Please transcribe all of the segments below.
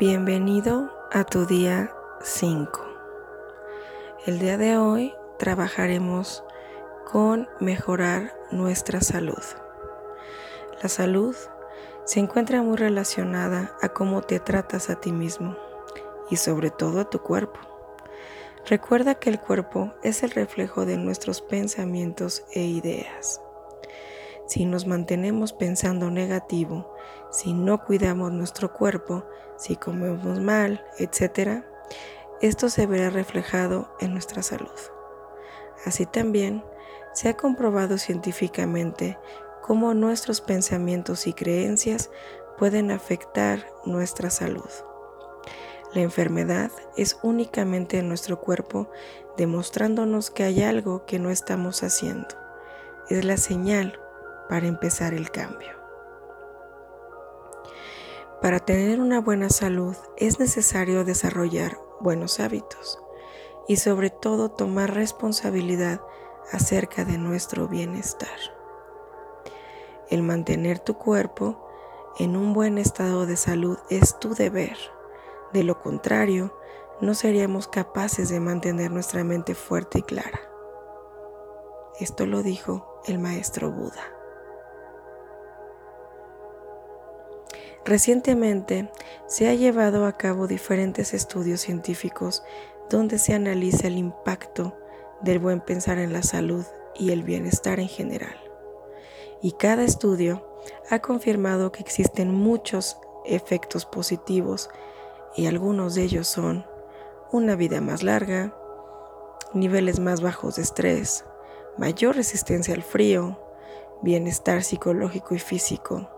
Bienvenido a tu día 5. El día de hoy trabajaremos con mejorar nuestra salud. La salud se encuentra muy relacionada a cómo te tratas a ti mismo y sobre todo a tu cuerpo. Recuerda que el cuerpo es el reflejo de nuestros pensamientos e ideas. Si nos mantenemos pensando negativo, si no cuidamos nuestro cuerpo, si comemos mal, etc., esto se verá reflejado en nuestra salud. Así también se ha comprobado científicamente cómo nuestros pensamientos y creencias pueden afectar nuestra salud. La enfermedad es únicamente en nuestro cuerpo demostrándonos que hay algo que no estamos haciendo. Es la señal para empezar el cambio. Para tener una buena salud es necesario desarrollar buenos hábitos y sobre todo tomar responsabilidad acerca de nuestro bienestar. El mantener tu cuerpo en un buen estado de salud es tu deber de lo contrario, no seríamos capaces de mantener nuestra mente fuerte y clara. Esto lo dijo el maestro Buda. Recientemente se ha llevado a cabo diferentes estudios científicos donde se analiza el impacto del buen pensar en la salud y el bienestar en general. Y cada estudio ha confirmado que existen muchos efectos positivos y algunos de ellos son una vida más larga, niveles más bajos de estrés, mayor resistencia al frío, bienestar psicológico y físico,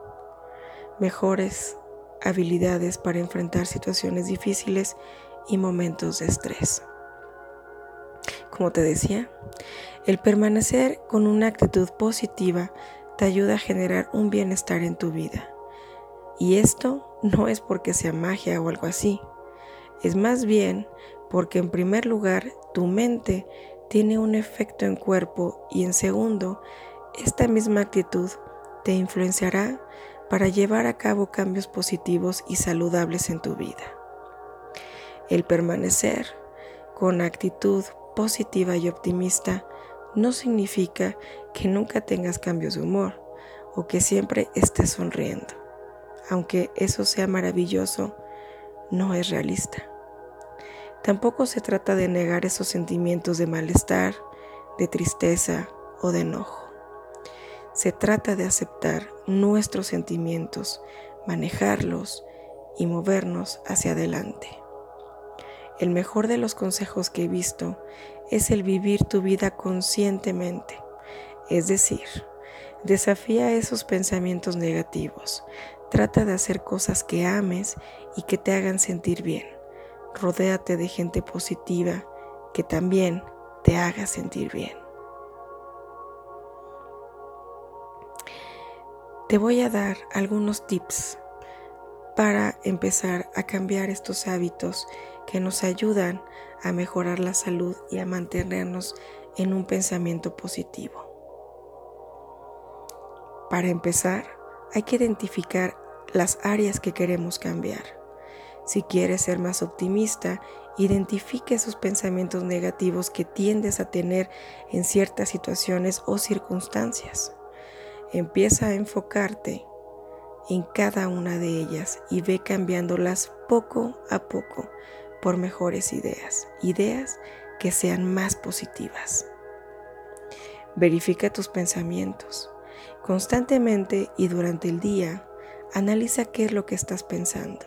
mejores habilidades para enfrentar situaciones difíciles y momentos de estrés. Como te decía, el permanecer con una actitud positiva te ayuda a generar un bienestar en tu vida. Y esto no es porque sea magia o algo así. Es más bien porque en primer lugar tu mente tiene un efecto en cuerpo y en segundo, esta misma actitud te influenciará para llevar a cabo cambios positivos y saludables en tu vida. El permanecer con actitud positiva y optimista no significa que nunca tengas cambios de humor o que siempre estés sonriendo aunque eso sea maravilloso, no es realista. Tampoco se trata de negar esos sentimientos de malestar, de tristeza o de enojo. Se trata de aceptar nuestros sentimientos, manejarlos y movernos hacia adelante. El mejor de los consejos que he visto es el vivir tu vida conscientemente, es decir, desafía esos pensamientos negativos, Trata de hacer cosas que ames y que te hagan sentir bien. Rodéate de gente positiva que también te haga sentir bien. Te voy a dar algunos tips para empezar a cambiar estos hábitos que nos ayudan a mejorar la salud y a mantenernos en un pensamiento positivo. Para empezar, hay que identificar las áreas que queremos cambiar. Si quieres ser más optimista, identifique esos pensamientos negativos que tiendes a tener en ciertas situaciones o circunstancias. Empieza a enfocarte en cada una de ellas y ve cambiándolas poco a poco por mejores ideas, ideas que sean más positivas. Verifica tus pensamientos. Constantemente y durante el día, analiza qué es lo que estás pensando.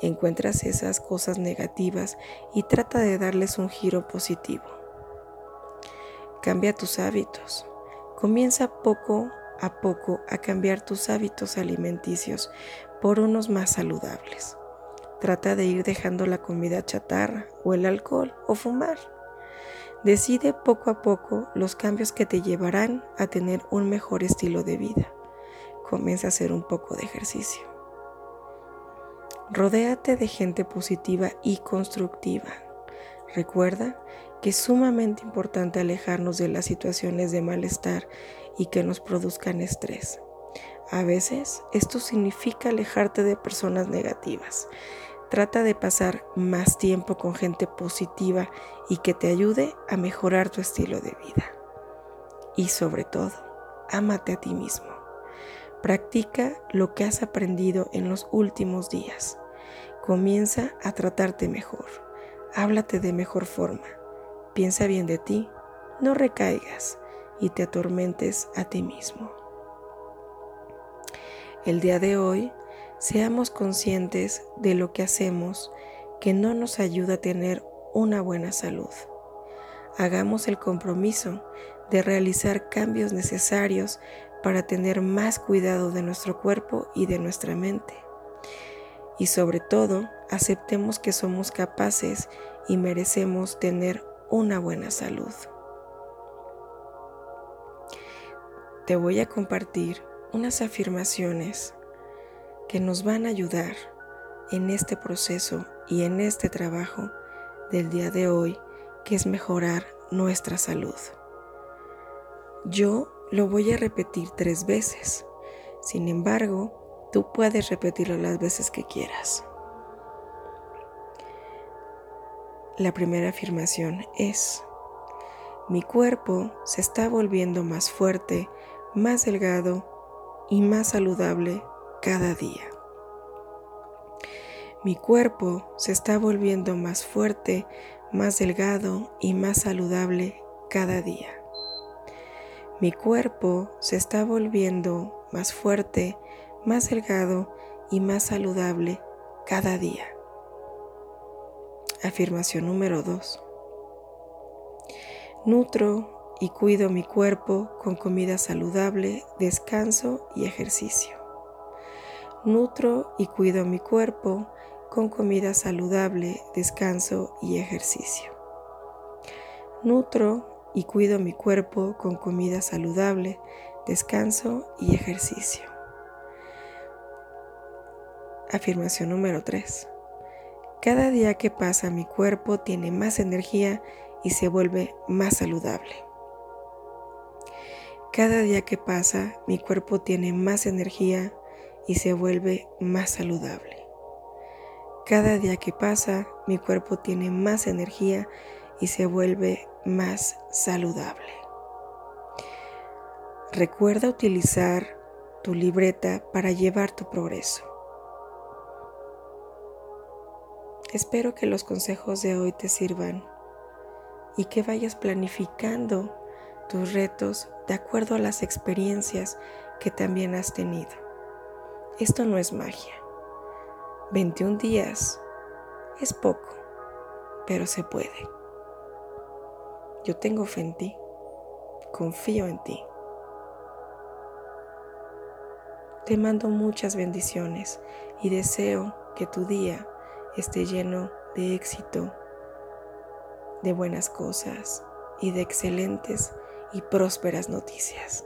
Encuentras esas cosas negativas y trata de darles un giro positivo. Cambia tus hábitos. Comienza poco a poco a cambiar tus hábitos alimenticios por unos más saludables. Trata de ir dejando la comida chatarra o el alcohol o fumar. Decide poco a poco los cambios que te llevarán a tener un mejor estilo de vida. Comienza a hacer un poco de ejercicio. Rodéate de gente positiva y constructiva. Recuerda que es sumamente importante alejarnos de las situaciones de malestar y que nos produzcan estrés. A veces esto significa alejarte de personas negativas. Trata de pasar más tiempo con gente positiva y que te ayude a mejorar tu estilo de vida. Y sobre todo, ámate a ti mismo. Practica lo que has aprendido en los últimos días. Comienza a tratarte mejor. Háblate de mejor forma. Piensa bien de ti. No recaigas y te atormentes a ti mismo. El día de hoy, seamos conscientes de lo que hacemos que no nos ayuda a tener una buena salud. Hagamos el compromiso de realizar cambios necesarios para tener más cuidado de nuestro cuerpo y de nuestra mente. Y sobre todo, aceptemos que somos capaces y merecemos tener una buena salud. Te voy a compartir unas afirmaciones que nos van a ayudar en este proceso y en este trabajo del día de hoy, que es mejorar nuestra salud. Yo lo voy a repetir tres veces. Sin embargo, tú puedes repetirlo las veces que quieras. La primera afirmación es, mi cuerpo se está volviendo más fuerte, más delgado y más saludable cada día. Mi cuerpo se está volviendo más fuerte, más delgado y más saludable cada día. Mi cuerpo se está volviendo más fuerte, más delgado y más saludable cada día. Afirmación número 2. Nutro y cuido mi cuerpo con comida saludable, descanso y ejercicio. Nutro y cuido mi cuerpo con comida saludable, descanso y ejercicio. Nutro y cuido mi cuerpo con comida saludable, descanso y ejercicio. Afirmación número 3. Cada día que pasa mi cuerpo tiene más energía y se vuelve más saludable. Cada día que pasa mi cuerpo tiene más energía y se vuelve más saludable. Cada día que pasa mi cuerpo tiene más energía y se vuelve más saludable. Recuerda utilizar tu libreta para llevar tu progreso. Espero que los consejos de hoy te sirvan y que vayas planificando tus retos de acuerdo a las experiencias que también has tenido. Esto no es magia. 21 días es poco, pero se puede. Yo tengo fe en ti, confío en ti. Te mando muchas bendiciones y deseo que tu día esté lleno de éxito, de buenas cosas y de excelentes y prósperas noticias.